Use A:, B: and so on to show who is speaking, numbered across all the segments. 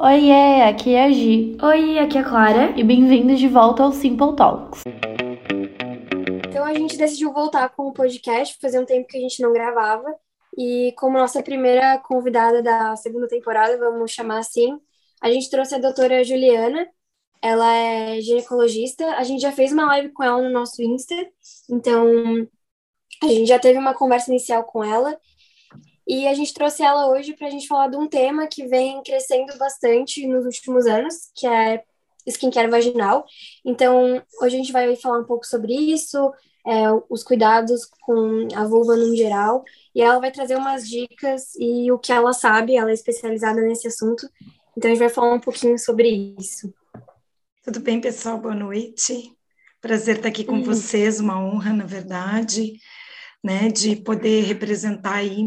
A: Oiê, aqui é a Gi.
B: Oi, aqui é a Clara.
A: E bem-vindos de volta ao Simple Talks.
C: Então a gente decidiu voltar com o podcast, fazer um tempo que a gente não gravava. E como nossa primeira convidada da segunda temporada, vamos chamar assim, a gente trouxe a doutora Juliana. Ela é ginecologista. A gente já fez uma live com ela no nosso Insta. Então a gente já teve uma conversa inicial com ela. E a gente trouxe ela hoje para a gente falar de um tema que vem crescendo bastante nos últimos anos, que é skincare vaginal. Então, hoje a gente vai falar um pouco sobre isso, é, os cuidados com a vulva no geral, e ela vai trazer umas dicas e o que ela sabe, ela é especializada nesse assunto. Então, a gente vai falar um pouquinho sobre isso.
D: Tudo bem, pessoal? Boa noite. Prazer estar aqui com uhum. vocês, uma honra, na verdade, né, de poder representar aí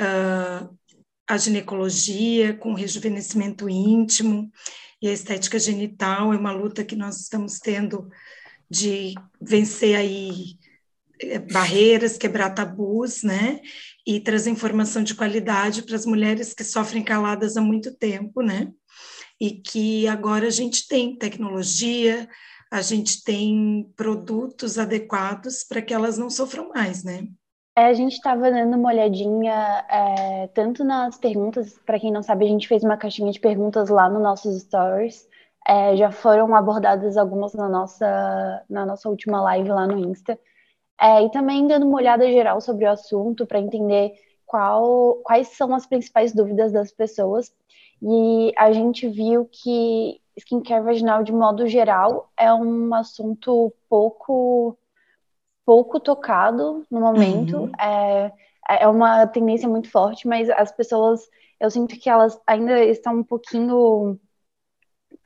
D: uh, a ginecologia com rejuvenescimento íntimo e a estética genital. É uma luta que nós estamos tendo de vencer aí eh, barreiras, quebrar tabus, né? E trazer informação de qualidade para as mulheres que sofrem caladas há muito tempo, né? E que agora a gente tem tecnologia, a gente tem produtos adequados para que elas não sofram mais, né?
A: É, a gente estava dando uma olhadinha é, tanto nas perguntas, para quem não sabe, a gente fez uma caixinha de perguntas lá no nossos stories. É, já foram abordadas algumas na nossa, na nossa última live lá no Insta. É, e também dando uma olhada geral sobre o assunto para entender qual, quais são as principais dúvidas das pessoas. E a gente viu que skincare vaginal, de modo geral, é um assunto pouco pouco tocado no momento. Uhum. É, é uma tendência muito forte, mas as pessoas, eu sinto que elas ainda estão um pouquinho.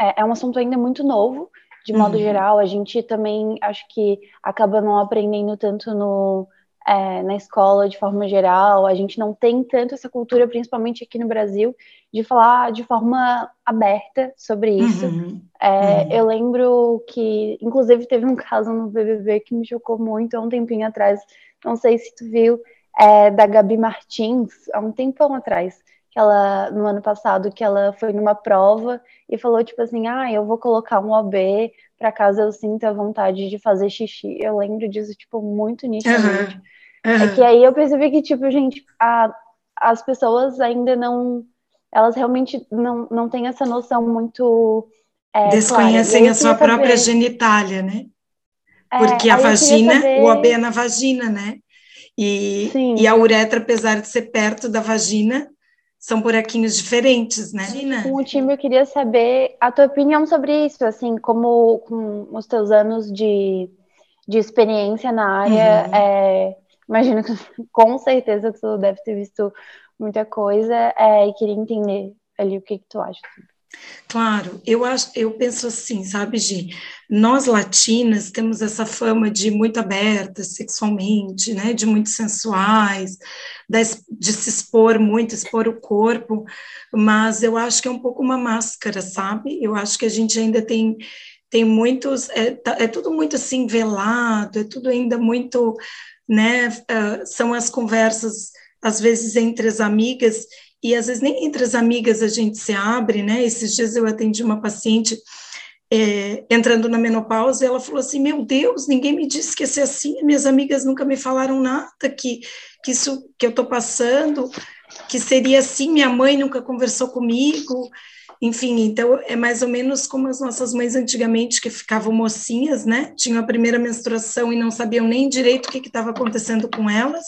A: É, é um assunto ainda muito novo, de modo uhum. geral. A gente também acho que acaba não aprendendo tanto no é, na escola de forma geral, a gente não tem tanto essa cultura, principalmente aqui no Brasil, de falar de forma aberta sobre isso. Uhum. É, uhum. Eu lembro que, inclusive, teve um caso no BBB que me chocou muito há um tempinho atrás, não sei se tu viu, é, da Gabi Martins, há um tempão atrás, que ela, no ano passado, que ela foi numa prova e falou, tipo assim, ah, eu vou colocar um OB para caso eu sinta vontade de fazer xixi. Eu lembro disso, tipo, muito nitidamente. Uhum. Uhum. É que aí eu percebi que, tipo, gente, a, as pessoas ainda não. Elas realmente não, não têm essa noção muito. É,
D: Desconhecem a sua própria saber... genitália, né? É, Porque a vagina, saber... o OB é na vagina, né? E, e a uretra, apesar de ser perto da vagina, são buraquinhos diferentes, né?
A: Com o time, eu queria saber a tua opinião sobre isso, assim, como com os teus anos de, de experiência na área, uhum. é, imagino que com certeza tu deve ter visto muita coisa é, e queria entender ali o que, que tu acha.
D: Claro, eu acho, eu penso assim, sabe, Gi? Nós latinas temos essa fama de muito abertas sexualmente, né? De muito sensuais, de se expor muito, expor o corpo, mas eu acho que é um pouco uma máscara, sabe? Eu acho que a gente ainda tem tem muitos, é, tá, é tudo muito assim velado, é tudo ainda muito né? Uh, são as conversas, às vezes, entre as amigas, e às vezes nem entre as amigas a gente se abre, né? Esses dias eu atendi uma paciente é, entrando na menopausa, e ela falou assim: Meu Deus, ninguém me disse que ia ser assim, minhas amigas nunca me falaram nada, que, que isso que eu estou passando, que seria assim, minha mãe nunca conversou comigo. Enfim, então é mais ou menos como as nossas mães antigamente que ficavam mocinhas, né? Tinham a primeira menstruação e não sabiam nem direito o que estava acontecendo com elas.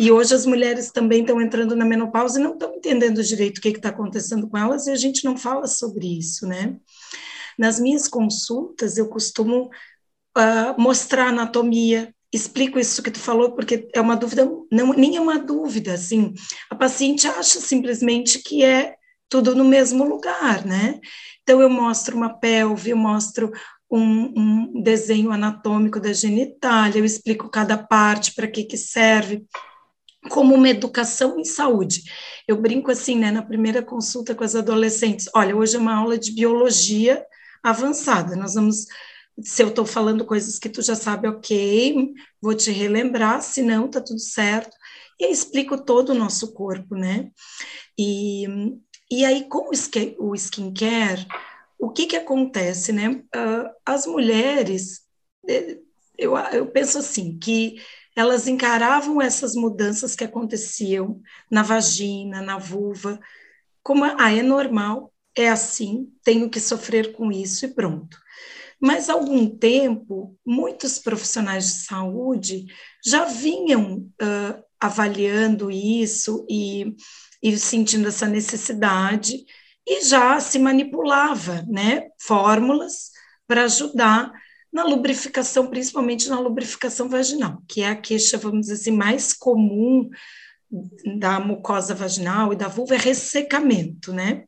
D: E hoje as mulheres também estão entrando na menopausa e não estão entendendo direito o que está acontecendo com elas e a gente não fala sobre isso, né? Nas minhas consultas eu costumo uh, mostrar anatomia, explico isso que tu falou porque é uma dúvida, não nem é uma dúvida, assim. A paciente acha simplesmente que é tudo no mesmo lugar, né? Então, eu mostro uma pelve, eu mostro um, um desenho anatômico da genitália, eu explico cada parte, para que, que serve, como uma educação em saúde. Eu brinco assim, né, na primeira consulta com as adolescentes, olha, hoje é uma aula de biologia avançada, nós vamos se eu estou falando coisas que tu já sabe, ok, vou te relembrar, se não, tá tudo certo. e aí explico todo o nosso corpo, né? E, e aí, com o skincare, o que que acontece, né? Uh, as mulheres, eh, eu, eu penso assim, que elas encaravam essas mudanças que aconteciam na vagina, na vulva, como, ah, é normal, é assim, tenho que sofrer com isso e pronto. Mas há algum tempo, muitos profissionais de saúde já vinham uh, avaliando isso e, e sentindo essa necessidade e já se manipulava, né, fórmulas para ajudar na lubrificação, principalmente na lubrificação vaginal, que é a queixa, vamos dizer assim, mais comum da mucosa vaginal e da vulva é ressecamento, né?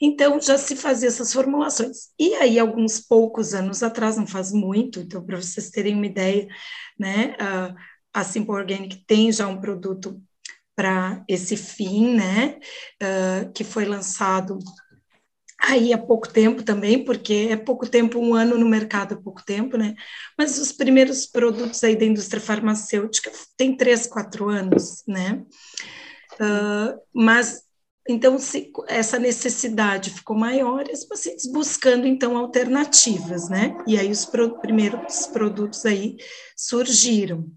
D: Então, já se fazia essas formulações. E aí, alguns poucos anos atrás, não faz muito, então, para vocês terem uma ideia, né, a Simple Organic tem já um produto para esse fim, né, uh, que foi lançado aí há pouco tempo também, porque é pouco tempo, um ano no mercado é pouco tempo, né? Mas os primeiros produtos aí da indústria farmacêutica tem três, quatro anos, né? Uh, mas então se essa necessidade ficou maior, os pacientes buscando então alternativas, né? E aí os pro, primeiros produtos aí surgiram.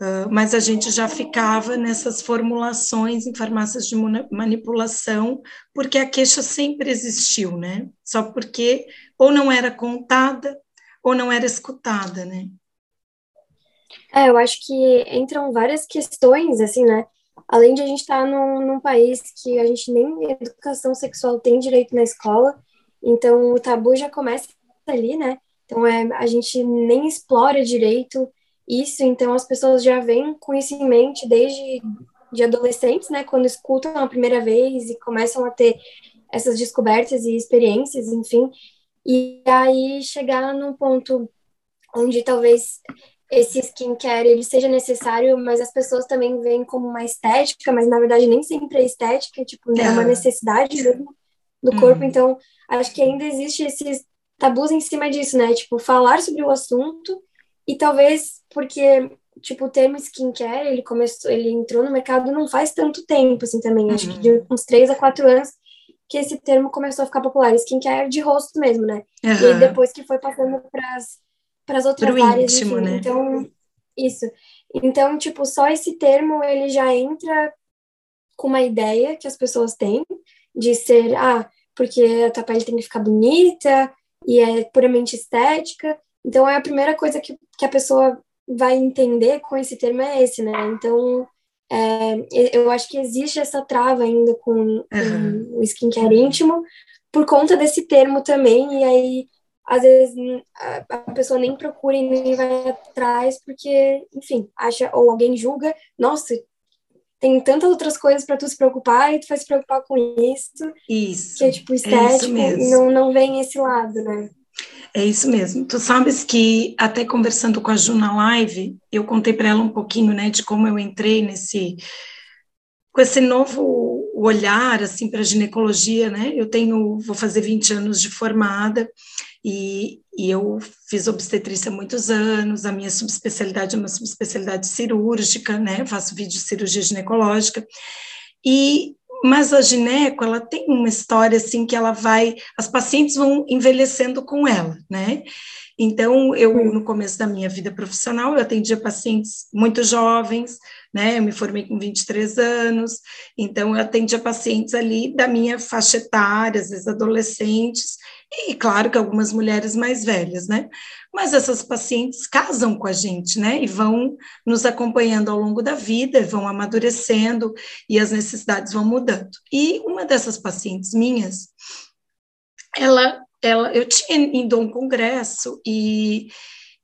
D: Uh, mas a gente já ficava nessas formulações em farmácias de manipulação, porque a queixa sempre existiu, né? Só porque ou não era contada ou não era escutada, né?
C: É, eu acho que entram várias questões, assim, né? Além de a gente estar tá num, num país que a gente nem educação sexual tem direito na escola, então o tabu já começa ali, né? Então é, a gente nem explora direito isso, então as pessoas já vêm com isso em mente desde de adolescentes, né, quando escutam a primeira vez e começam a ter essas descobertas e experiências, enfim, e aí chegar num ponto onde talvez esse skincare ele seja necessário, mas as pessoas também veem como uma estética, mas na verdade nem sempre é estética, tipo, é uma necessidade mesmo do corpo, uhum. então acho que ainda existe esses tabus em cima disso, né, tipo, falar sobre o assunto e talvez porque, tipo, o termo skincare, ele começou, ele entrou no mercado não faz tanto tempo, assim, também. Uhum. Acho que de uhum. uns três a quatro anos que esse termo começou a ficar popular. Skincare de rosto mesmo, né? Uhum. E depois que foi passando para as outras Pro áreas. Íntimo, enfim, né? Então, isso. Então, tipo, só esse termo, ele já entra com uma ideia que as pessoas têm de ser, ah, porque a tua pele tem que ficar bonita e é puramente estética. Então, é a primeira coisa que, que a pessoa vai entender com esse termo é esse, né? Então, é, eu acho que existe essa trava ainda com, uhum. com o skincare íntimo por conta desse termo também, e aí às vezes a, pessoa nem procura e nem vai atrás, porque, enfim, acha, ou alguém julga, nossa, tem tantas outras coisas para tu se preocupar e tu vai se preocupar com isso.
D: Isso.
C: Que é tipo estético, é não, não vem esse lado, né?
D: É isso mesmo. Tu sabes que até conversando com a Ju na live, eu contei para ela um pouquinho, né, de como eu entrei nesse com esse novo olhar assim para ginecologia, né? Eu tenho, vou fazer 20 anos de formada e, e eu fiz obstetrícia há muitos anos. A minha subespecialidade é uma subespecialidade cirúrgica, né? Eu faço vídeo cirurgia ginecológica. E mas a gineco, ela tem uma história assim que ela vai, as pacientes vão envelhecendo com ela, né? Então, eu, no começo da minha vida profissional, eu atendia pacientes muito jovens, né? Eu me formei com 23 anos, então eu atendia pacientes ali da minha faixa etária, às vezes adolescentes, e claro que algumas mulheres mais velhas, né? Mas essas pacientes casam com a gente, né? E vão nos acompanhando ao longo da vida, vão amadurecendo e as necessidades vão mudando. E uma dessas pacientes minhas, ela, ela eu tinha ido a um congresso e,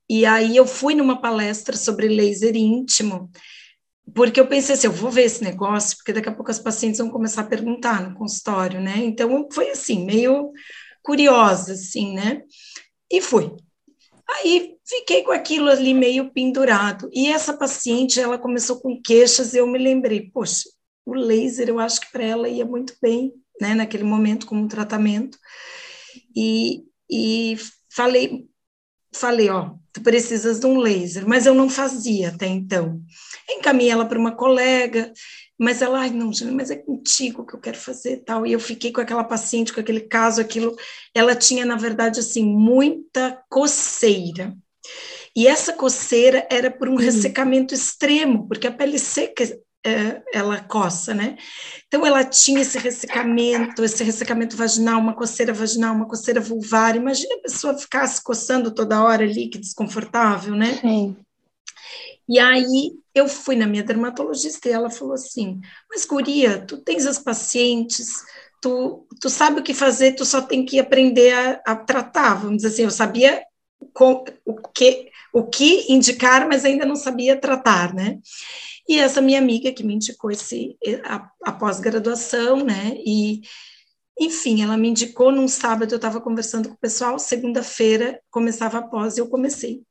D: e aí eu fui numa palestra sobre laser íntimo, porque eu pensei assim, eu vou ver esse negócio, porque daqui a pouco as pacientes vão começar a perguntar no consultório, né? Então foi assim, meio curiosa, assim, né? E fui. Aí fiquei com aquilo ali meio pendurado. E essa paciente, ela começou com queixas e eu me lembrei, poxa, o laser eu acho que para ela ia muito bem, né, naquele momento como um tratamento. E, e falei, falei, ó, tu precisas de um laser, mas eu não fazia até então. Encaminhei ela para uma colega, mas ela, ai, não, mas é contigo que eu quero fazer tal. E eu fiquei com aquela paciente, com aquele caso, aquilo. Ela tinha, na verdade, assim, muita coceira. E essa coceira era por um uhum. ressecamento extremo, porque a pele seca ela coça, né? Então ela tinha esse ressecamento, esse ressecamento vaginal, uma coceira vaginal, uma coceira vulvar. Imagina a pessoa ficar se coçando toda hora ali, que desconfortável, né?
A: Sim.
D: E aí eu fui na minha dermatologista e ela falou assim: Mas, Guria, tu tens as pacientes, tu, tu sabe o que fazer, tu só tem que aprender a, a tratar. Vamos dizer assim, eu sabia com, o, que, o que indicar, mas ainda não sabia tratar, né? E essa minha amiga que me indicou esse, a, a pós-graduação, né? E, enfim, ela me indicou num sábado, eu estava conversando com o pessoal, segunda-feira começava a pós e eu comecei.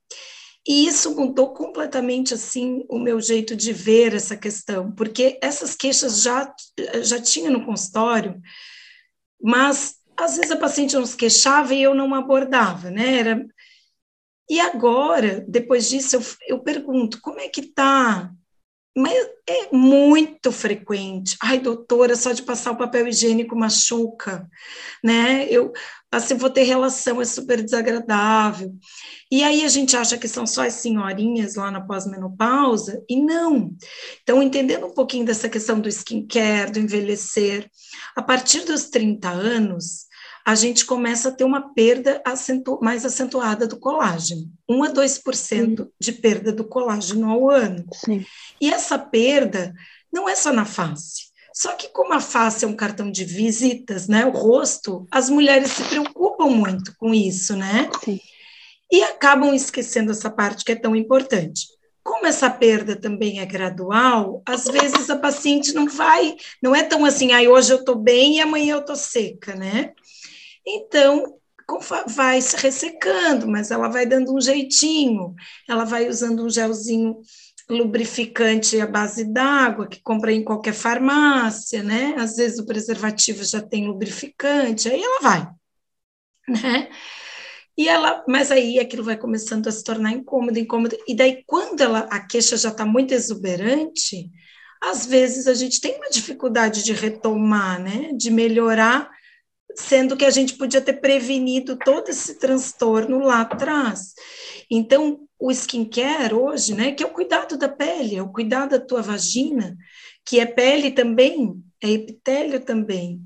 D: E isso mudou completamente assim o meu jeito de ver essa questão, porque essas queixas já já tinha no consultório, mas às vezes a paciente não se queixava e eu não abordava, né? Era e agora, depois disso, eu, eu pergunto, como é que tá mas é muito frequente. Ai, doutora, só de passar o papel higiênico machuca, né? Eu, assim, vou ter relação, é super desagradável. E aí a gente acha que são só as senhorinhas lá na pós-menopausa, e não. Então, entendendo um pouquinho dessa questão do skincare, do envelhecer, a partir dos 30 anos, a gente começa a ter uma perda acentu mais acentuada do colágeno, 1 a 2% uhum. de perda do colágeno ao ano.
A: Sim.
D: E essa perda não é só na face. Só que como a face é um cartão de visitas, né, o rosto, as mulheres se preocupam muito com isso, né?
A: Sim.
D: E acabam esquecendo essa parte que é tão importante. Como essa perda também é gradual, às vezes a paciente não vai, não é tão assim, aí ah, hoje eu estou bem e amanhã eu estou seca, né? Então, vai se ressecando, mas ela vai dando um jeitinho, ela vai usando um gelzinho lubrificante à base d'água, que compra em qualquer farmácia, né? Às vezes o preservativo já tem lubrificante, aí ela vai, né? E ela, mas aí aquilo vai começando a se tornar incômodo, incômodo. E daí, quando ela, a queixa já está muito exuberante, às vezes a gente tem uma dificuldade de retomar, né? De melhorar sendo que a gente podia ter prevenido todo esse transtorno lá atrás. Então, o skincare hoje, né, que é o cuidado da pele, é o cuidado da tua vagina, que é pele também, é epitélio também,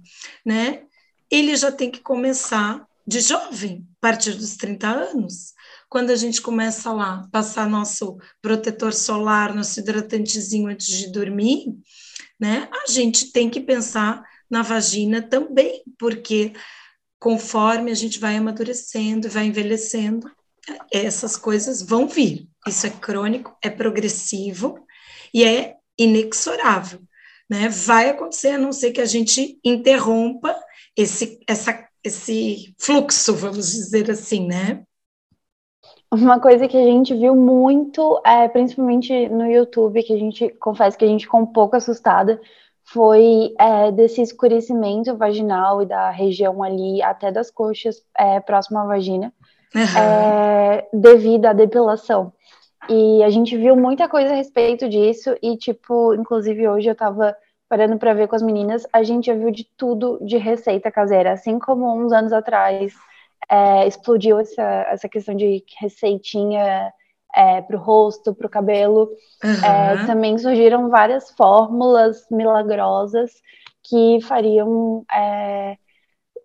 D: né? Ele já tem que começar de jovem, a partir dos 30 anos. Quando a gente começa lá, passar nosso protetor solar, nosso hidratantezinho antes de dormir, né? A gente tem que pensar na vagina também, porque conforme a gente vai amadurecendo, vai envelhecendo, essas coisas vão vir. Isso é crônico, é progressivo e é inexorável. Né? Vai acontecer, a não ser que a gente interrompa esse, essa, esse fluxo, vamos dizer assim, né?
A: Uma coisa que a gente viu muito, é, principalmente no YouTube, que a gente confessa que a gente ficou um pouco assustada, foi é, desse escurecimento vaginal e da região ali até das coxas é, próximo à vagina, uhum. é, devido à depilação. E a gente viu muita coisa a respeito disso, e, tipo, inclusive hoje eu tava parando para ver com as meninas, a gente já viu de tudo de receita caseira, assim como uns anos atrás é, explodiu essa, essa questão de receitinha é, para o rosto, para o cabelo. Uhum. É, também surgiram várias fórmulas milagrosas que fariam é,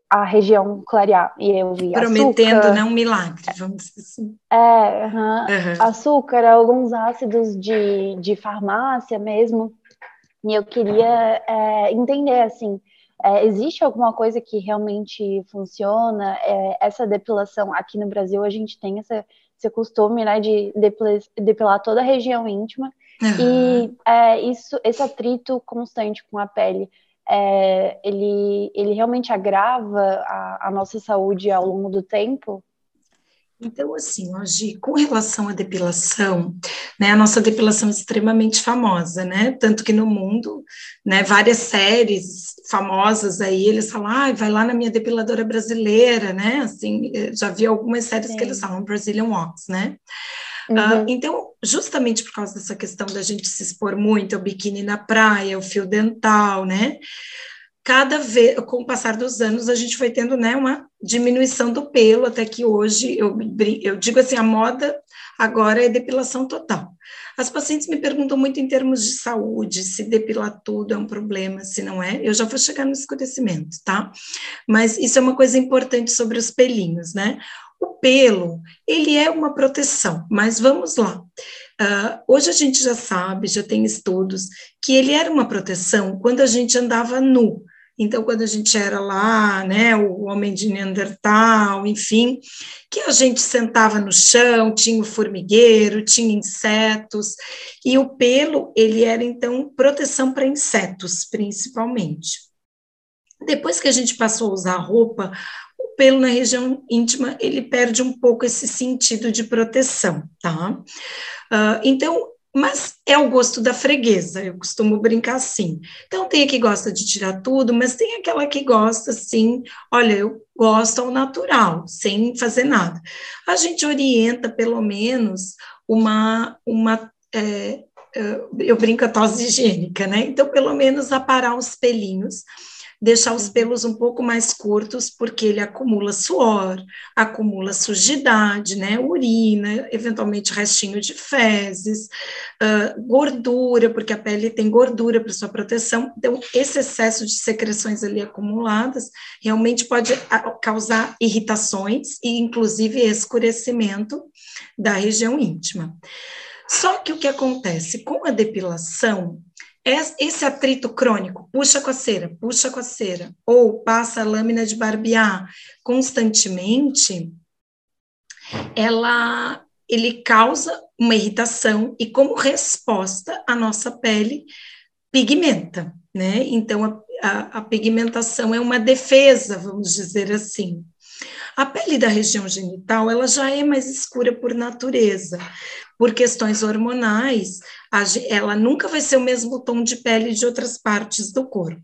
A: a região clarear. E eu vi
D: Prometendo açúcar, não milagre, vamos dizer assim.
A: É, uhum, uhum. açúcar, alguns ácidos de, de farmácia mesmo. E eu queria é, entender, assim, é, existe alguma coisa que realmente funciona? É, essa depilação aqui no Brasil, a gente tem essa esse costume, né, de depilar, toda a região íntima. Uhum. E é, isso, esse atrito constante com a pele, é, ele, ele realmente agrava a, a, nossa saúde ao longo do tempo?
D: Então, assim, hoje, com relação à depilação, né, a nossa depilação é extremamente famosa, né, tanto que no mundo, né, várias séries famosas aí, eles falam, ah, vai lá na minha depiladora brasileira, né, assim, já vi algumas séries Sim. que eles falam, Brazilian Wax, né, ah, uhum. Uh, então, justamente por causa dessa questão da gente se expor muito ao biquíni na praia, o fio dental, né? Cada vez, com o passar dos anos, a gente foi tendo né, uma diminuição do pelo, até que hoje, eu, eu digo assim, a moda agora é depilação total. As pacientes me perguntam muito em termos de saúde, se depilar tudo é um problema, se não é. Eu já vou chegar no escurecimento, tá? Mas isso é uma coisa importante sobre os pelinhos, né? O pelo, ele é uma proteção, mas vamos lá. Uh, hoje a gente já sabe, já tem estudos, que ele era uma proteção quando a gente andava nu. Então, quando a gente era lá, né, o homem de Neandertal, enfim, que a gente sentava no chão, tinha o formigueiro, tinha insetos, e o pelo, ele era, então, proteção para insetos, principalmente. Depois que a gente passou a usar roupa, o pelo na região íntima, ele perde um pouco esse sentido de proteção, tá? Uh, então, mas é o gosto da freguesa, eu costumo brincar assim. Então, tem a que gosta de tirar tudo, mas tem aquela que gosta assim, olha, eu gosto ao natural, sem fazer nada. A gente orienta, pelo menos, uma, uma é, é eu brinco a tosse higiênica, né? Então, pelo menos, aparar os pelinhos deixar os pelos um pouco mais curtos, porque ele acumula suor, acumula sujidade, né, urina, eventualmente restinho de fezes, uh, gordura, porque a pele tem gordura para sua proteção. Então, esse excesso de secreções ali acumuladas realmente pode causar irritações e, inclusive, escurecimento da região íntima. Só que o que acontece com a depilação, esse atrito crônico, puxa a coceira, puxa a coceira, ou passa a lâmina de barbear constantemente, ela, ele causa uma irritação e, como resposta, a nossa pele pigmenta, né? Então, a, a, a pigmentação é uma defesa, vamos dizer assim. A pele da região genital, ela já é mais escura por natureza, por questões hormonais, ela nunca vai ser o mesmo tom de pele de outras partes do corpo.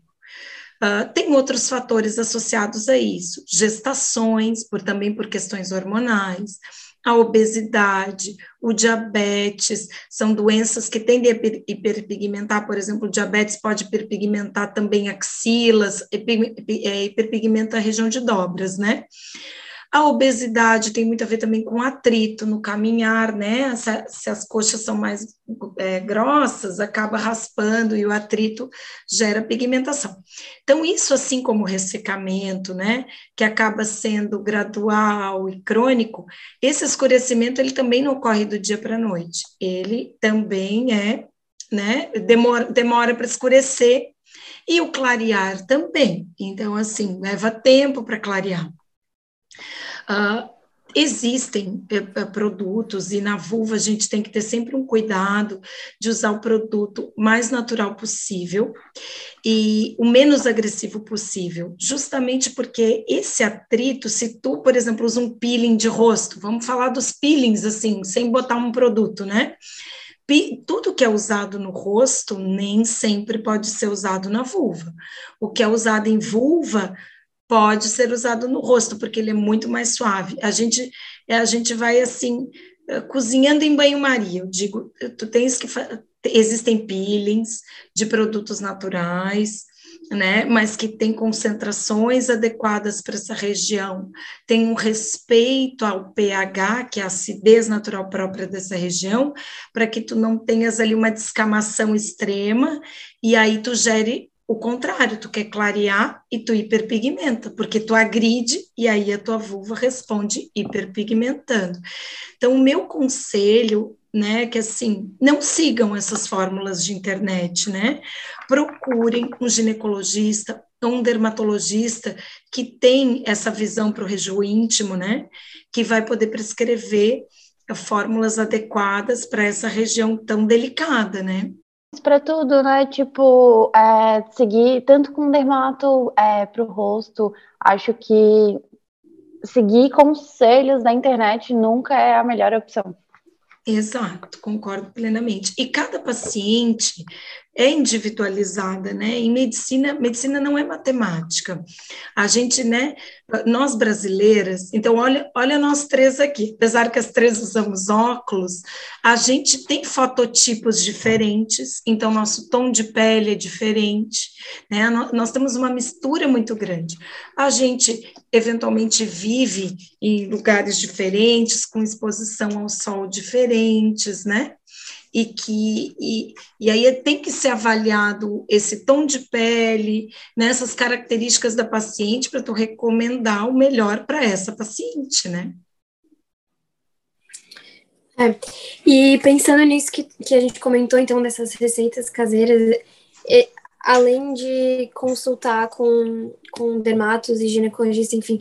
D: Uh, tem outros fatores associados a isso, gestações, por, também por questões hormonais, a obesidade, o diabetes, são doenças que tendem a hiperpigmentar, por exemplo, o diabetes pode hiperpigmentar também axilas, é, hiperpigmenta a região de dobras, né? A obesidade tem muito a ver também com atrito no caminhar, né? Se, se as coxas são mais é, grossas, acaba raspando e o atrito gera pigmentação. Então, isso, assim como o ressecamento, né? Que acaba sendo gradual e crônico, esse escurecimento ele também não ocorre do dia para a noite. Ele também é, né? Demora, demora para escurecer e o clarear também. Então, assim, leva tempo para clarear. Uh, existem uh, produtos e na vulva a gente tem que ter sempre um cuidado de usar o produto mais natural possível e o menos agressivo possível, justamente porque esse atrito, se tu, por exemplo, usa um peeling de rosto, vamos falar dos peelings assim, sem botar um produto, né? tudo que é usado no rosto nem sempre pode ser usado na vulva. O que é usado em vulva pode ser usado no rosto, porque ele é muito mais suave. A gente, a gente vai assim, eh, cozinhando em banho-maria. Eu digo, tu tens que. Existem peelings de produtos naturais, né, mas que tem concentrações adequadas para essa região, tem um respeito ao pH, que é a acidez natural própria dessa região, para que tu não tenhas ali uma descamação extrema e aí tu gere o contrário, tu quer clarear e tu hiperpigmenta, porque tu agride e aí a tua vulva responde hiperpigmentando. Então, o meu conselho, né, é que assim, não sigam essas fórmulas de internet, né? Procurem um ginecologista, um dermatologista que tem essa visão para o região íntimo, né? Que vai poder prescrever fórmulas adequadas para essa região tão delicada, né?
A: Para tudo, né? Tipo, é, seguir tanto com dermato é, para o rosto, acho que seguir conselhos da internet nunca é a melhor opção.
D: Exato, concordo plenamente. E cada paciente é individualizada, né? Em medicina, medicina não é matemática. A gente, né? Nós brasileiras, então olha, olha nós três aqui. Apesar que as três usamos óculos, a gente tem fototipos diferentes. Então nosso tom de pele é diferente, né? Nós temos uma mistura muito grande. A gente eventualmente vive em lugares diferentes, com exposição ao sol diferentes, né? E que e, e aí tem que ser avaliado esse tom de pele, nessas né, características da paciente para tu recomendar o melhor para essa paciente, né?
C: É, e pensando nisso que, que a gente comentou, então, dessas receitas caseiras, e, além de consultar com, com dermatos e ginecologistas, enfim,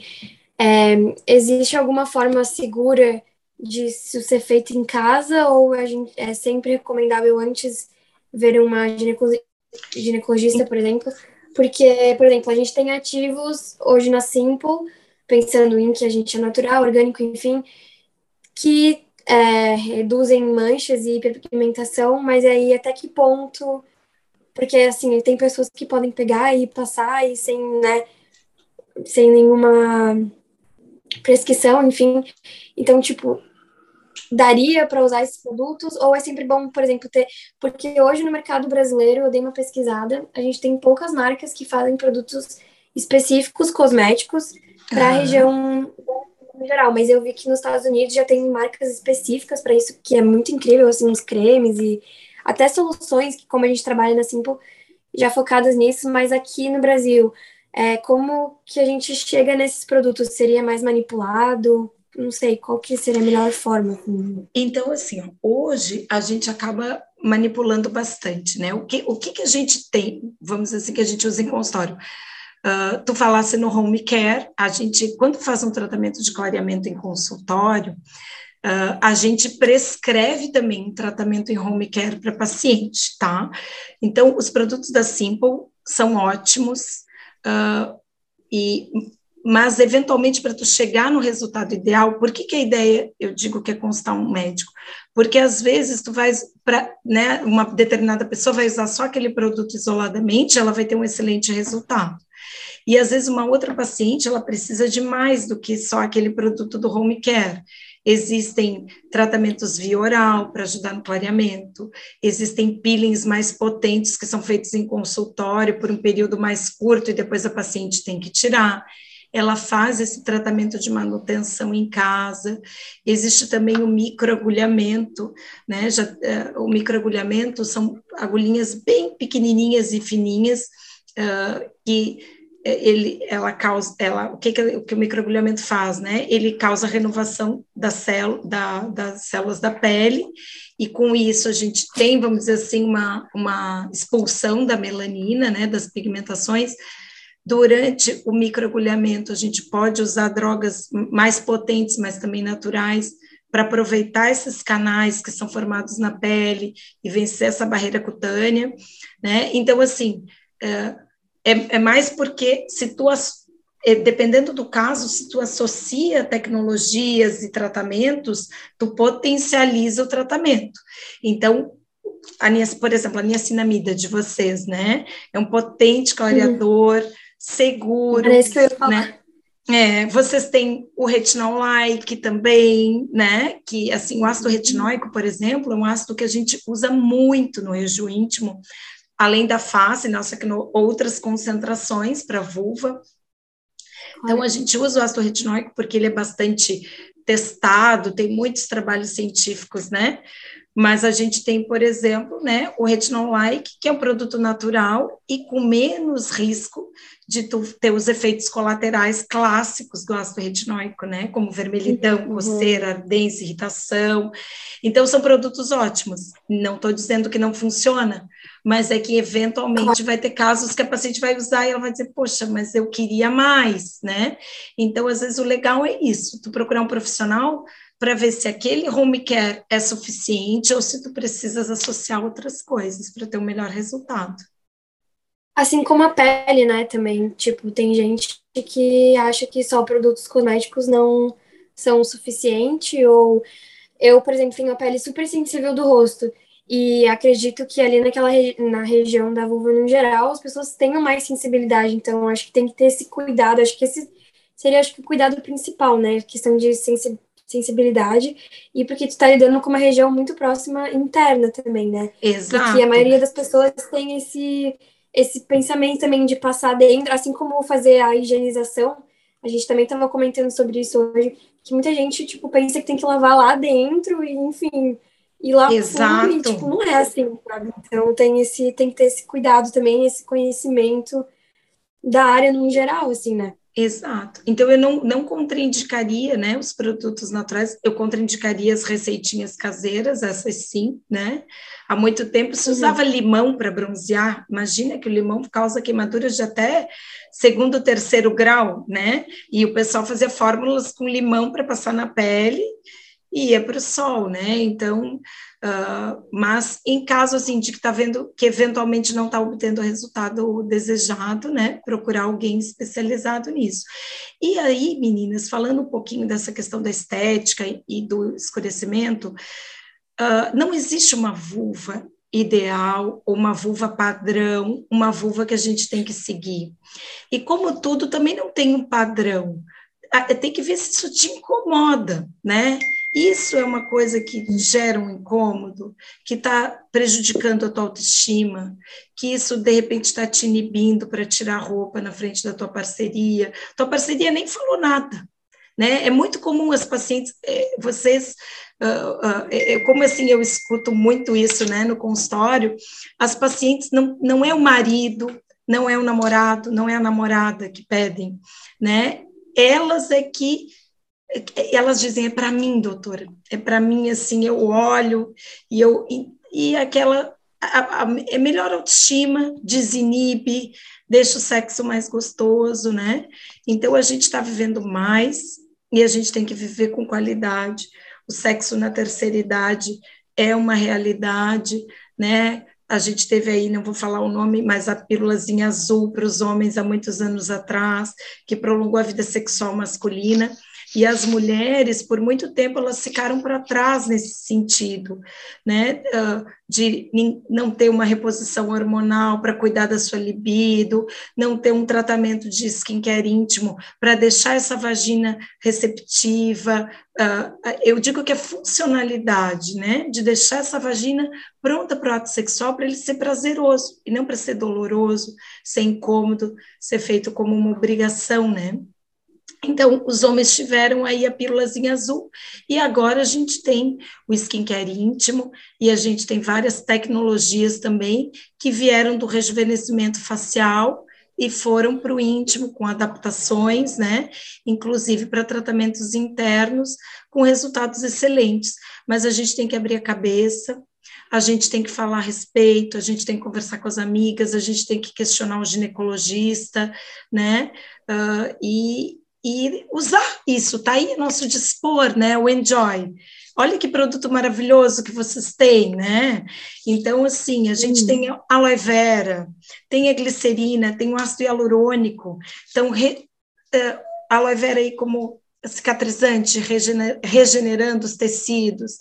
C: é, existe alguma forma segura de isso ser feito em casa ou a gente, é sempre recomendável antes ver uma ginecologista, por exemplo? Porque, por exemplo, a gente tem ativos hoje na Simple, pensando em que a gente é natural, orgânico, enfim, que é, reduzem manchas e hiperpigmentação, mas aí até que ponto? Porque, assim, tem pessoas que podem pegar e passar e sem, né, sem nenhuma prescrição, enfim. Então, tipo, daria para usar esses produtos? Ou é sempre bom, por exemplo, ter. Porque hoje no mercado brasileiro, eu dei uma pesquisada, a gente tem poucas marcas que fazem produtos específicos cosméticos para a região em geral, mas eu vi que nos Estados Unidos já tem marcas específicas para isso, que é muito incrível, assim, uns cremes e até soluções que, como a gente trabalha na Simple, já focadas nisso, mas aqui no Brasil, é, como que a gente chega nesses produtos? Seria mais manipulado? Não sei, qual que seria a melhor forma?
D: Então, assim, hoje a gente acaba manipulando bastante, né? O que, o que, que a gente tem, vamos dizer assim, que a gente usa em consultório? Uh, tu falasse no home care, a gente, quando faz um tratamento de clareamento em consultório, uh, a gente prescreve também um tratamento em home care para paciente, tá? Então, os produtos da Simple são ótimos, uh, e mas eventualmente para tu chegar no resultado ideal, por que, que a ideia, eu digo que é constar um médico? Porque às vezes tu vai para, né, uma determinada pessoa vai usar só aquele produto isoladamente, ela vai ter um excelente resultado. E às vezes uma outra paciente, ela precisa de mais do que só aquele produto do home care. Existem tratamentos via oral para ajudar no clareamento, existem peelings mais potentes que são feitos em consultório por um período mais curto e depois a paciente tem que tirar ela faz esse tratamento de manutenção em casa. Existe também o microagulhamento, né? Já, uh, o microagulhamento são agulhinhas bem pequenininhas e fininhas uh, que eh, ele, ela causa, ela, o que, que, o que o microagulhamento faz, né? Ele causa renovação da célula, da, das células da pele, e com isso a gente tem, vamos dizer assim, uma, uma expulsão da melanina, né? Das pigmentações, Durante o microagulhamento, a gente pode usar drogas mais potentes, mas também naturais, para aproveitar esses canais que são formados na pele e vencer essa barreira cutânea, né? Então, assim, é, é, é mais porque se tu, é, dependendo do caso, se tu associa tecnologias e tratamentos, tu potencializa o tratamento. Então, a por exemplo, a niacinamida de vocês, né? É um potente clareador, uhum seguro.
C: É isso que eu ia falar. Né?
D: É, vocês têm o retinol like também, né? Que assim, o ácido retinóico, por exemplo, é um ácido que a gente usa muito no rejo íntimo, além da face, nossa, que no, outras concentrações para vulva. Então, a gente usa o ácido retinóico porque ele é bastante testado, tem muitos trabalhos científicos, né? Mas a gente tem, por exemplo, né, o retinol like, que é um produto natural e com menos risco de tu ter os efeitos colaterais clássicos do ácido retinóico, né? Como vermelhidão, uhum. coceira, ardência, irritação. Então, são produtos ótimos. Não estou dizendo que não funciona, mas é que eventualmente vai ter casos que a paciente vai usar e ela vai dizer, poxa, mas eu queria mais, né? Então, às vezes, o legal é isso, tu procurar um profissional para ver se aquele home care é suficiente ou se tu precisas associar outras coisas para ter um melhor resultado.
C: Assim como a pele, né, também, tipo, tem gente que acha que só produtos cosméticos não são suficiente, ou eu, por exemplo, tenho a pele super sensível do rosto, e acredito que ali naquela na região da vulva no geral, as pessoas tenham mais sensibilidade, então acho que tem que ter esse cuidado, acho que esse seria acho que o cuidado principal, né, a questão de sensibilidade, e porque tu está lidando com uma região muito próxima interna também, né?
D: Exato.
C: Porque a maioria das pessoas tem esse esse pensamento também de passar dentro, assim como fazer a higienização, a gente também estava comentando sobre isso hoje, que muita gente, tipo, pensa que tem que lavar lá dentro e, enfim, ir lá
D: Exato.
C: fundo e, tipo, não é assim, sabe? Então tem esse, tem que ter esse cuidado também, esse conhecimento da área no geral, assim, né?
D: Exato. Então, eu não, não contraindicaria, né, os produtos naturais, eu contraindicaria as receitinhas caseiras, essas sim, né? Há muito tempo se usava uhum. limão para bronzear, imagina que o limão causa queimaduras de até segundo, terceiro grau, né? E o pessoal fazia fórmulas com limão para passar na pele e ia para o sol, né? Então, Uh, mas em caso assim de que está vendo que eventualmente não está obtendo o resultado desejado, né, procurar alguém especializado nisso. E aí, meninas, falando um pouquinho dessa questão da estética e do escurecimento, uh, não existe uma vulva ideal, uma vulva padrão, uma vulva que a gente tem que seguir. E como tudo, também não tem um padrão. Ah, tem que ver se isso te incomoda, né? Isso é uma coisa que gera um incômodo, que está prejudicando a tua autoestima, que isso de repente está te inibindo para tirar roupa na frente da tua parceria. Tua parceria nem falou nada. Né? É muito comum as pacientes, é, vocês, uh, uh, como assim eu escuto muito isso né, no consultório, as pacientes não, não é o marido, não é o namorado, não é a namorada que pedem, né? Elas é que elas dizem é para mim, doutora, é para mim assim, eu olho e eu e, e aquela a, a, é melhor autoestima, desinibe, deixa o sexo mais gostoso, né? Então a gente está vivendo mais e a gente tem que viver com qualidade. O sexo na terceira idade é uma realidade, né? A gente teve aí, não vou falar o nome, mas a pílulazinha azul para os homens há muitos anos atrás, que prolongou a vida sexual masculina. E as mulheres, por muito tempo, elas ficaram para trás nesse sentido, né? Uh, de não ter uma reposição hormonal para cuidar da sua libido, não ter um tratamento de skincare íntimo para deixar essa vagina receptiva. Uh, eu digo que é funcionalidade, né? De deixar essa vagina pronta para o ato sexual para ele ser prazeroso e não para ser doloroso, ser incômodo, ser feito como uma obrigação, né? Então, os homens tiveram aí a pílulazinha azul, e agora a gente tem o skincare íntimo, e a gente tem várias tecnologias também que vieram do rejuvenescimento facial e foram para o íntimo com adaptações, né? Inclusive para tratamentos internos, com resultados excelentes. Mas a gente tem que abrir a cabeça, a gente tem que falar a respeito, a gente tem que conversar com as amigas, a gente tem que questionar o ginecologista, né? Uh, e, e usar isso, tá aí nosso dispor, né? O enjoy. Olha que produto maravilhoso que vocês têm, né? Então, assim, a gente hum. tem aloe vera, tem a glicerina, tem o ácido hialurônico. Então, re, uh, aloe vera aí como cicatrizante, regener, regenerando os tecidos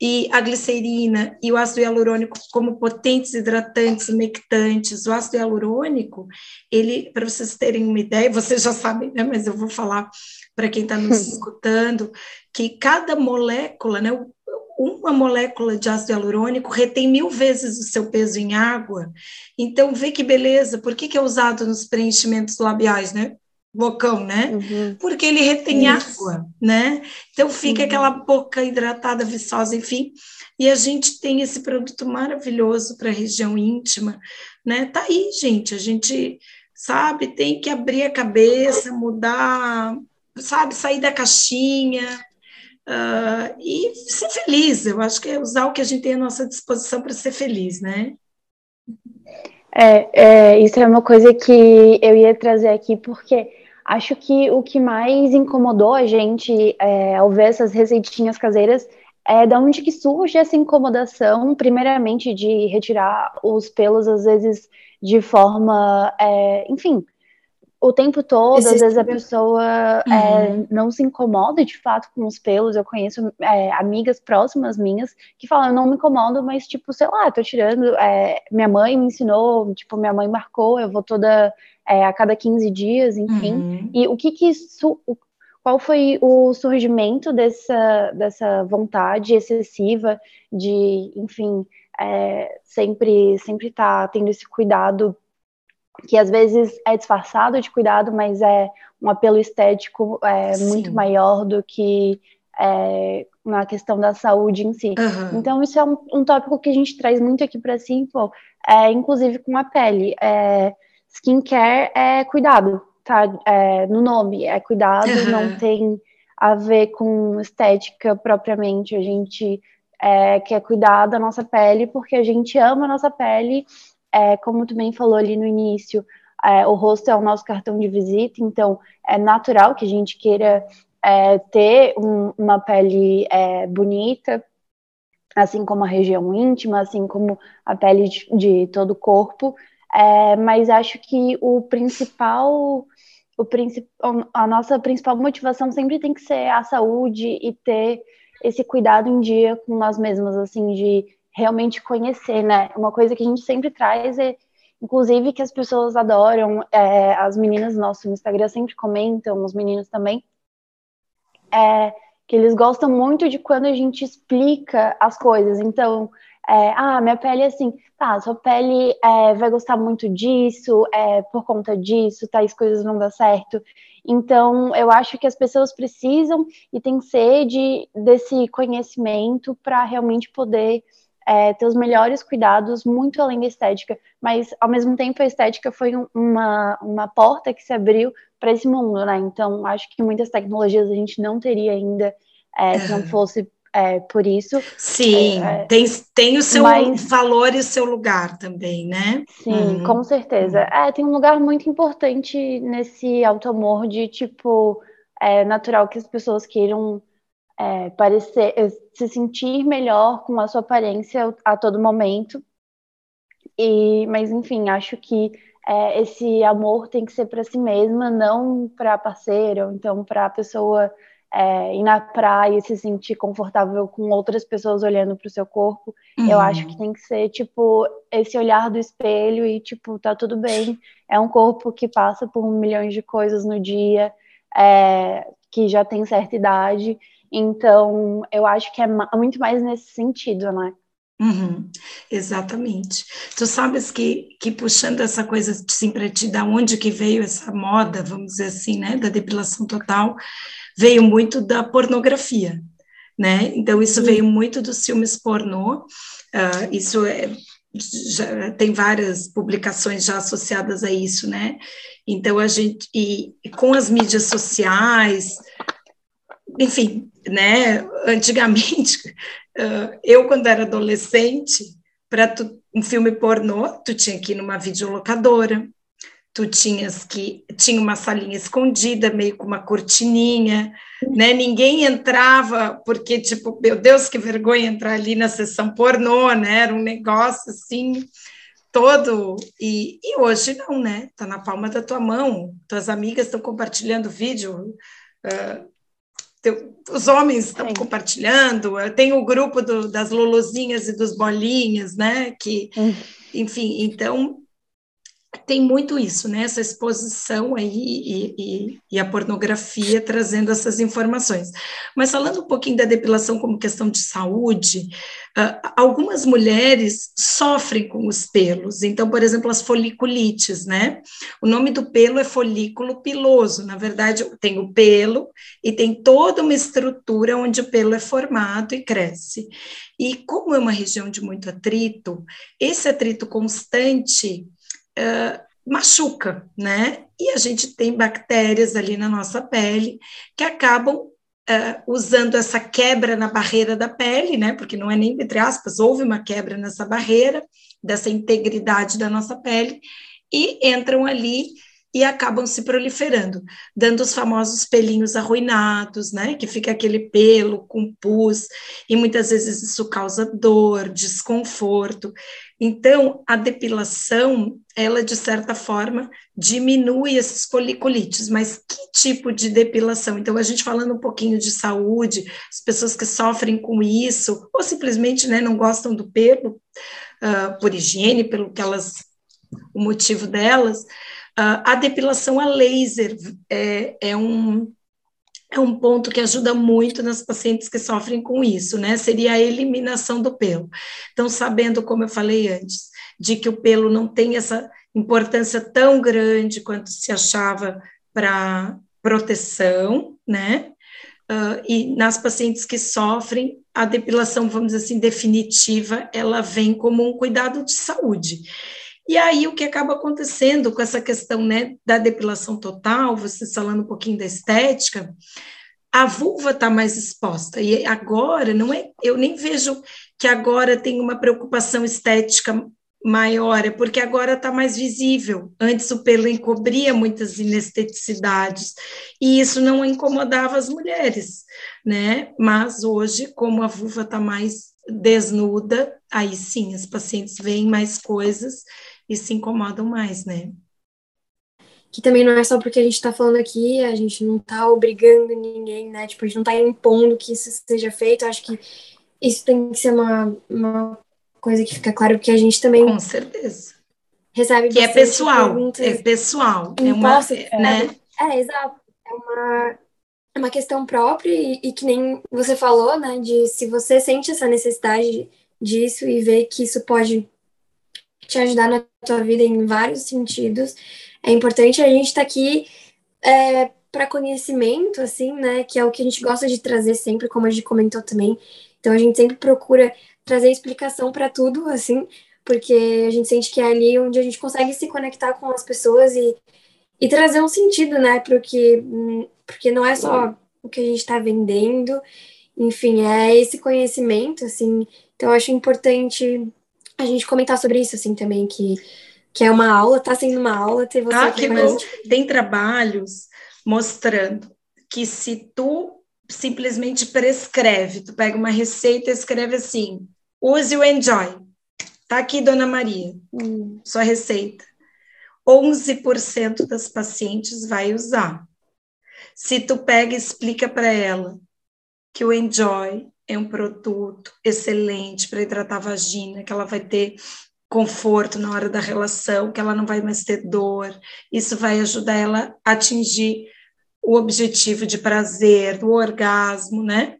D: e a glicerina e o ácido hialurônico como potentes hidratantes, umectantes. O ácido hialurônico, ele, para vocês terem uma ideia, vocês já sabem, né, mas eu vou falar para quem está nos escutando, que cada molécula, né, uma molécula de ácido hialurônico retém mil vezes o seu peso em água. Então, vê que beleza, por que, que é usado nos preenchimentos labiais, né? Bocão, né? Uhum. Porque ele retém Isso. água, né? Então fica uhum. aquela boca hidratada, viçosa, enfim. E a gente tem esse produto maravilhoso para a região íntima, né? Tá aí, gente. A gente sabe tem que abrir a cabeça, mudar, sabe, sair da caixinha. Uh, e ser feliz, eu acho que é usar o que a gente tem à nossa disposição para ser feliz, né?
A: É, é, isso é uma coisa que eu ia trazer aqui, porque Acho que o que mais incomodou a gente é, ao ver essas receitinhas caseiras é da onde que surge essa incomodação, primeiramente de retirar os pelos, às vezes de forma, é, enfim, o tempo todo, Existe. às vezes a pessoa uhum. é, não se incomoda de fato com os pelos. Eu conheço é, amigas próximas minhas que falam, eu não me incomodo, mas tipo, sei lá, tô tirando. É, minha mãe me ensinou, tipo, minha mãe marcou, eu vou toda é, a cada 15 dias, enfim. Uhum. E o que que isso. Qual foi o surgimento dessa, dessa vontade excessiva de, enfim, é, sempre sempre tá tendo esse cuidado que às vezes é disfarçado de cuidado, mas é um apelo estético é, muito maior do que é, na questão da saúde em si. Uhum. Então, isso é um, um, tópico que a gente traz muito aqui para Simple, é, inclusive com a pele. É, skincare é cuidado, tá? É, no nome, é cuidado, uhum. não tem a ver com estética propriamente. A gente é, quer cuidar da nossa pele porque a gente ama a nossa pele é, como tu bem falou ali no início, é, o rosto é o nosso cartão de visita, então é natural que a gente queira é, ter um, uma pele é, bonita, assim como a região íntima, assim como a pele de, de todo o corpo, é, mas acho que o principal, o a nossa principal motivação sempre tem que ser a saúde e ter esse cuidado em dia com nós mesmos, assim, de realmente conhecer, né? Uma coisa que a gente sempre traz é, inclusive, que as pessoas adoram, é, as meninas no nosso Instagram sempre comentam, os meninos também, é, que eles gostam muito de quando a gente explica as coisas. Então, é, ah, minha pele é assim, tá, sua pele é, vai gostar muito disso, é, por conta disso, tais coisas não dão certo. Então, eu acho que as pessoas precisam e têm sede desse conhecimento para realmente poder é, ter os melhores cuidados, muito além da estética, mas ao mesmo tempo a estética foi um, uma, uma porta que se abriu para esse mundo, né? Então, acho que muitas tecnologias a gente não teria ainda é, se não fosse é, por isso.
D: Sim, é, tem, tem o seu mas, valor e o seu lugar também, né?
A: Sim, uhum. com certeza. Uhum. É, tem um lugar muito importante nesse auto-amor de, tipo, é natural que as pessoas queiram é, parecer, é, se sentir melhor com a sua aparência a todo momento. E, mas enfim, acho que é, esse amor tem que ser para si mesma, não para parceiro, ou então para a pessoa é, ir na praia e se sentir confortável com outras pessoas olhando para o seu corpo. Uhum. Eu acho que tem que ser tipo esse olhar do espelho e tipo tá tudo bem. É um corpo que passa por milhões de coisas no dia, é, que já tem certa idade então, eu acho que é muito mais nesse sentido, né?
D: Uhum, exatamente. Tu sabes que, que puxando essa coisa assim para ti, da onde que veio essa moda, vamos dizer assim, né, da depilação total, veio muito da pornografia, né? Então isso veio muito dos filmes pornô. Uh, isso é, já tem várias publicações já associadas a isso, né? Então a gente e, e com as mídias sociais, enfim, né? Antigamente, eu quando era adolescente, para um filme pornô, tu tinha que ir numa videolocadora, tu tinhas que tinha uma salinha escondida, meio com uma cortininha, né? Ninguém entrava porque tipo, meu Deus, que vergonha entrar ali na sessão pornô, né? Era um negócio assim todo e, e hoje não, né? Tá na palma da tua mão, tuas amigas estão compartilhando vídeo. Uh, os homens estão compartilhando, tem o grupo do, das luluzinhas e dos bolinhas, né? Que, hum. enfim, então tem muito isso, né? Essa exposição aí e, e, e, a pornografia trazendo essas informações. Mas falando um pouquinho da depilação como questão de saúde, uh, algumas mulheres sofrem com os pelos. Então, por exemplo, as foliculites, né? O nome do pelo é folículo piloso. Na verdade, tem o pelo e tem toda uma estrutura onde o pelo é formado e cresce. E como é uma região de muito atrito, esse atrito constante uh, machuca, né? E a gente tem bactérias ali na nossa pele que acabam uh, usando essa quebra na barreira da pele, né? Porque não é nem entre aspas, houve uma quebra nessa barreira, dessa integridade da nossa pele, e entram ali e acabam se proliferando, dando os famosos pelinhos arruinados, né? Que fica aquele pelo com pus, e muitas vezes isso causa dor, desconforto. Então, a depilação, ela de certa forma diminui esses foliculites, mas que tipo de depilação? Então, a gente falando um pouquinho de saúde, as pessoas que sofrem com isso, ou simplesmente né, não gostam do pelo, uh, por higiene, pelo que elas, o motivo delas, uh, a depilação a laser é, é um é um ponto que ajuda muito nas pacientes que sofrem com isso, né? Seria a eliminação do pelo. Então, sabendo, como eu falei antes, de que o pelo não tem essa importância tão grande quanto se achava para proteção, né? Uh, e nas pacientes que sofrem, a depilação, vamos dizer assim, definitiva, ela vem como um cuidado de saúde. E aí, o que acaba acontecendo com essa questão né, da depilação total, você falando um pouquinho da estética, a vulva está mais exposta. E agora, não é, eu nem vejo que agora tem uma preocupação estética maior, é porque agora está mais visível. Antes o pelo encobria muitas inesteticidades, e isso não incomodava as mulheres, né? Mas hoje, como a vulva está mais desnuda, aí sim, as pacientes veem mais coisas e se incomodam mais, né?
C: Que também não é só porque a gente está falando aqui, a gente não está obrigando ninguém, né? Tipo, a gente não está impondo que isso seja feito. Eu acho que isso tem que ser uma, uma coisa que fica claro, porque a gente também.
D: Com certeza.
C: Recebe
D: que é pessoal. É pessoal. É uma. É, né?
C: é, exato. É uma, é uma questão própria e, e, que nem você falou, né? De se você sente essa necessidade disso e vê que isso pode te ajudar na tua vida em vários sentidos. É importante a gente estar tá aqui é, para conhecimento, assim, né? Que é o que a gente gosta de trazer sempre, como a gente comentou também. Então a gente sempre procura trazer explicação para tudo, assim, porque a gente sente que é ali onde a gente consegue se conectar com as pessoas e, e trazer um sentido, né? Porque, porque não é só o que a gente está vendendo, enfim, é esse conhecimento, assim. Então eu acho importante a gente comentar sobre isso, assim, também, que, que é uma aula, tá sendo uma aula ter você
D: ah, que bom. Tem trabalhos mostrando que se tu simplesmente prescreve, tu pega uma receita e escreve assim, use o enjoy. Tá aqui, Dona Maria, hum. sua receita. 11% das pacientes vai usar. Se tu pega e explica para ela que o enjoy é um produto excelente para hidratar a vagina, que ela vai ter conforto na hora da relação, que ela não vai mais ter dor. Isso vai ajudar ela a atingir o objetivo de prazer, do orgasmo, né?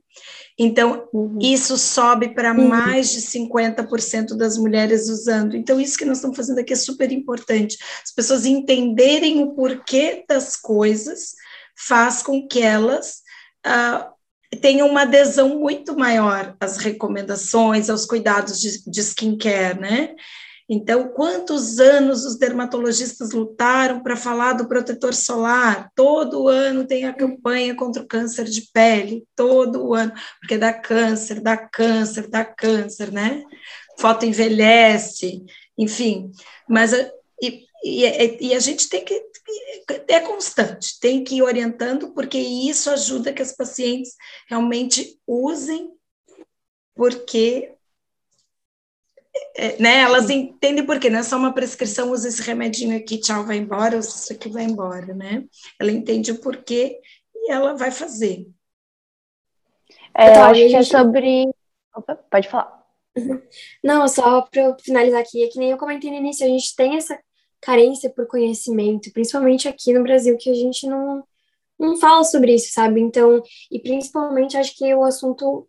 D: Então, uhum. isso sobe para uhum. mais de 50% das mulheres usando. Então, isso que nós estamos fazendo aqui é super importante. As pessoas entenderem o porquê das coisas faz com que elas uh, tenham uma adesão muito maior às recomendações, aos cuidados de, de skincare, né? Então, quantos anos os dermatologistas lutaram para falar do protetor solar? Todo ano tem a campanha contra o câncer de pele, todo ano, porque dá câncer, dá câncer, dá câncer, né? Foto envelhece, enfim. Mas e, e, e a gente tem que é constante, tem que ir orientando, porque isso ajuda que as pacientes realmente usem, porque é, né, elas entendem porque não é só uma prescrição, usa esse remedinho aqui, tchau, vai embora, usa isso aqui, vai embora, né? Ela entende o porquê e ela vai fazer.
A: É, então, eu acho que é sobre. Opa, pode falar.
C: Não, só para finalizar aqui, é que nem eu comentei no início, a gente tem essa carência por conhecimento, principalmente aqui no Brasil, que a gente não, não fala sobre isso, sabe? Então, e principalmente acho que o assunto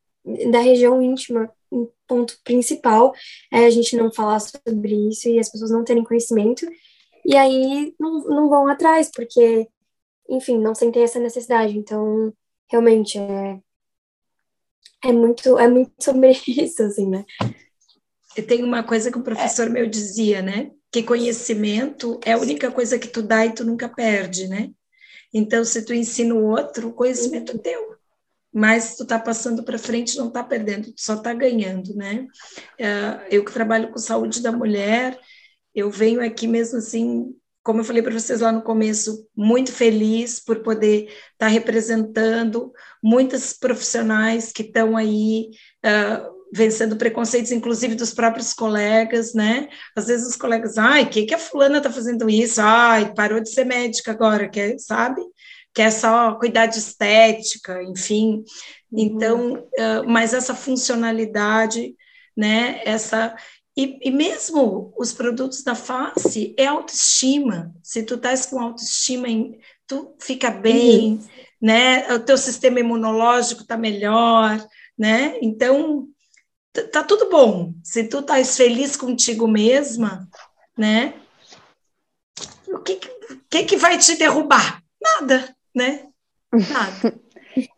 C: da região íntima, um ponto principal é a gente não falar sobre isso e as pessoas não terem conhecimento, e aí não, não vão atrás, porque, enfim, não sentem essa necessidade. Então, realmente, é, é muito, é muito sobre isso, assim, né?
D: E tem uma coisa que o professor meu dizia, né? Que conhecimento é a única coisa que tu dá e tu nunca perde, né? Então, se tu ensina o outro, o conhecimento é teu. Mas tu tá passando para frente, não tá perdendo, tu só tá ganhando, né? É, eu que trabalho com saúde da mulher, eu venho aqui mesmo assim como eu falei para vocês lá no começo, muito feliz por poder estar tá representando muitas profissionais que estão aí uh, vencendo preconceitos, inclusive dos próprios colegas, né? Às vezes os colegas, ai, o que, que a fulana está fazendo isso? Ai, parou de ser médica agora, quer, sabe? Quer só cuidar de estética, enfim. Uhum. Então, uh, mas essa funcionalidade, né? Essa e, e, mesmo os produtos da face é autoestima. Se tu estás com autoestima, tu fica bem, Isso. né? O teu sistema imunológico está melhor, né? Então, tá tudo bom. Se tu estás feliz contigo mesma, né? O que, que, que vai te derrubar? Nada, né? Nada.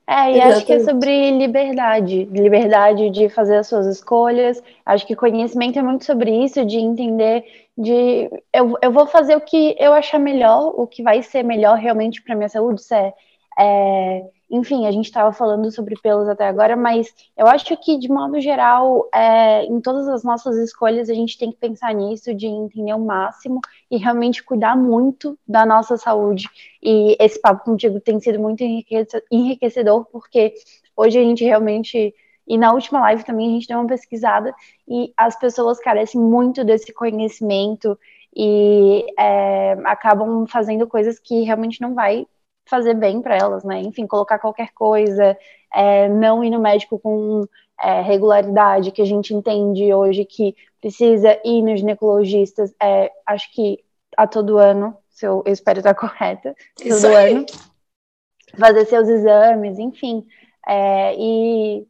A: É, e acho que é sobre liberdade, liberdade de fazer as suas escolhas. Acho que conhecimento é muito sobre isso, de entender, de eu, eu vou fazer o que eu achar melhor, o que vai ser melhor realmente para minha saúde, se é, é enfim, a gente estava falando sobre pelos até agora, mas eu acho que, de modo geral, é, em todas as nossas escolhas, a gente tem que pensar nisso, de entender o máximo e realmente cuidar muito da nossa saúde. E esse papo contigo tem sido muito enriquecedor, porque hoje a gente realmente. E na última live também a gente deu uma pesquisada e as pessoas carecem muito desse conhecimento e é, acabam fazendo coisas que realmente não vai fazer bem para elas, né? Enfim, colocar qualquer coisa, é, não ir no médico com é, regularidade, que a gente entende hoje que precisa ir nos ginecologistas, é, acho que a todo ano, se eu, eu espero estar correta, todo ano, fazer seus exames, enfim. É, e,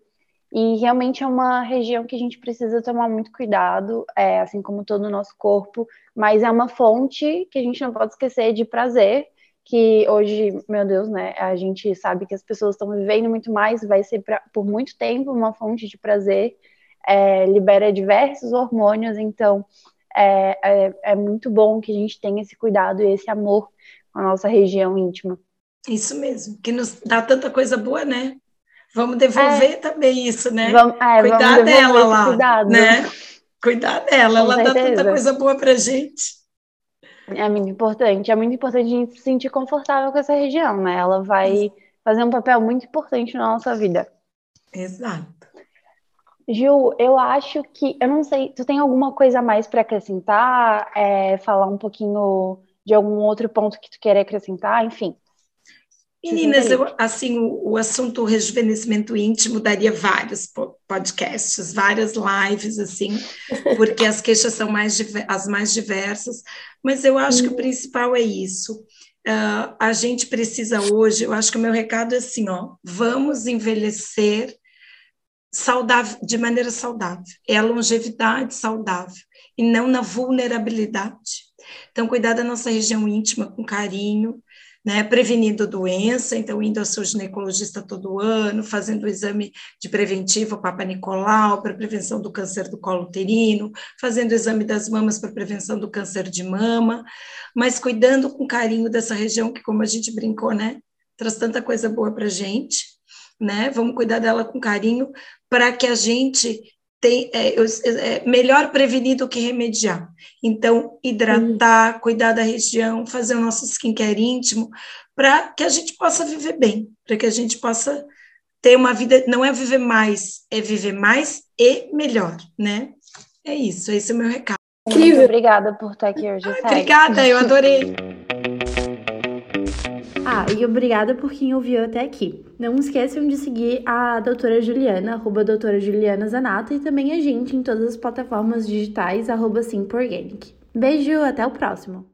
A: e realmente é uma região que a gente precisa tomar muito cuidado, é, assim como todo o nosso corpo, mas é uma fonte que a gente não pode esquecer de prazer que hoje, meu Deus, né, a gente sabe que as pessoas estão vivendo muito mais, vai ser pra, por muito tempo uma fonte de prazer, é, libera diversos hormônios, então é, é, é, muito bom que a gente tenha esse cuidado e esse amor com a nossa região íntima.
D: Isso mesmo, que nos dá tanta coisa boa, né? Vamos devolver é. também isso, né?
A: Vamos, é,
D: cuidar
A: vamos
D: dela lá, cuidado. né? Cuidar dela, com ela certeza. dá tanta coisa boa pra gente.
A: É muito importante. É muito importante a gente se sentir confortável com essa região, né? Ela vai fazer um papel muito importante na nossa vida.
D: Exato.
A: Gil, eu acho que. Eu não sei, tu tem alguma coisa a mais para acrescentar? É, falar um pouquinho de algum outro ponto que tu queira acrescentar? Enfim.
D: Meninas, eu, assim, o, o, assunto rejuvenescimento íntimo daria vários podcasts, várias lives, assim, porque as queixas são mais, as mais diversas, mas eu acho que o principal é isso. Uh, a gente precisa hoje, eu acho que o meu recado é assim, ó, vamos envelhecer saudável, de maneira saudável, é a longevidade saudável, e não na vulnerabilidade. Então, cuidar da nossa região íntima com carinho, né, prevenindo doença, então indo ao seu ginecologista todo ano, fazendo o exame de preventivo Papa Nicolau para prevenção do câncer do colo uterino, fazendo o exame das mamas para prevenção do câncer de mama, mas cuidando com carinho dessa região que, como a gente brincou, né, traz tanta coisa boa para gente, né? Vamos cuidar dela com carinho para que a gente tem, é, é, melhor prevenir do que remediar. Então, hidratar, cuidar da região, fazer o nosso skincare íntimo, para que a gente possa viver bem, para que a gente possa ter uma vida, não é viver mais, é viver mais e melhor, né? É isso, esse é o meu recado.
A: Muito obrigada por estar aqui hoje.
D: obrigada, eu adorei.
B: Ah, e obrigada por quem ouviu até aqui. Não esqueçam de seguir a doutora Juliana, arroba doutora Juliana Zanata, e também a gente em todas as plataformas digitais, arroba Simporganic. Beijo, até o próximo!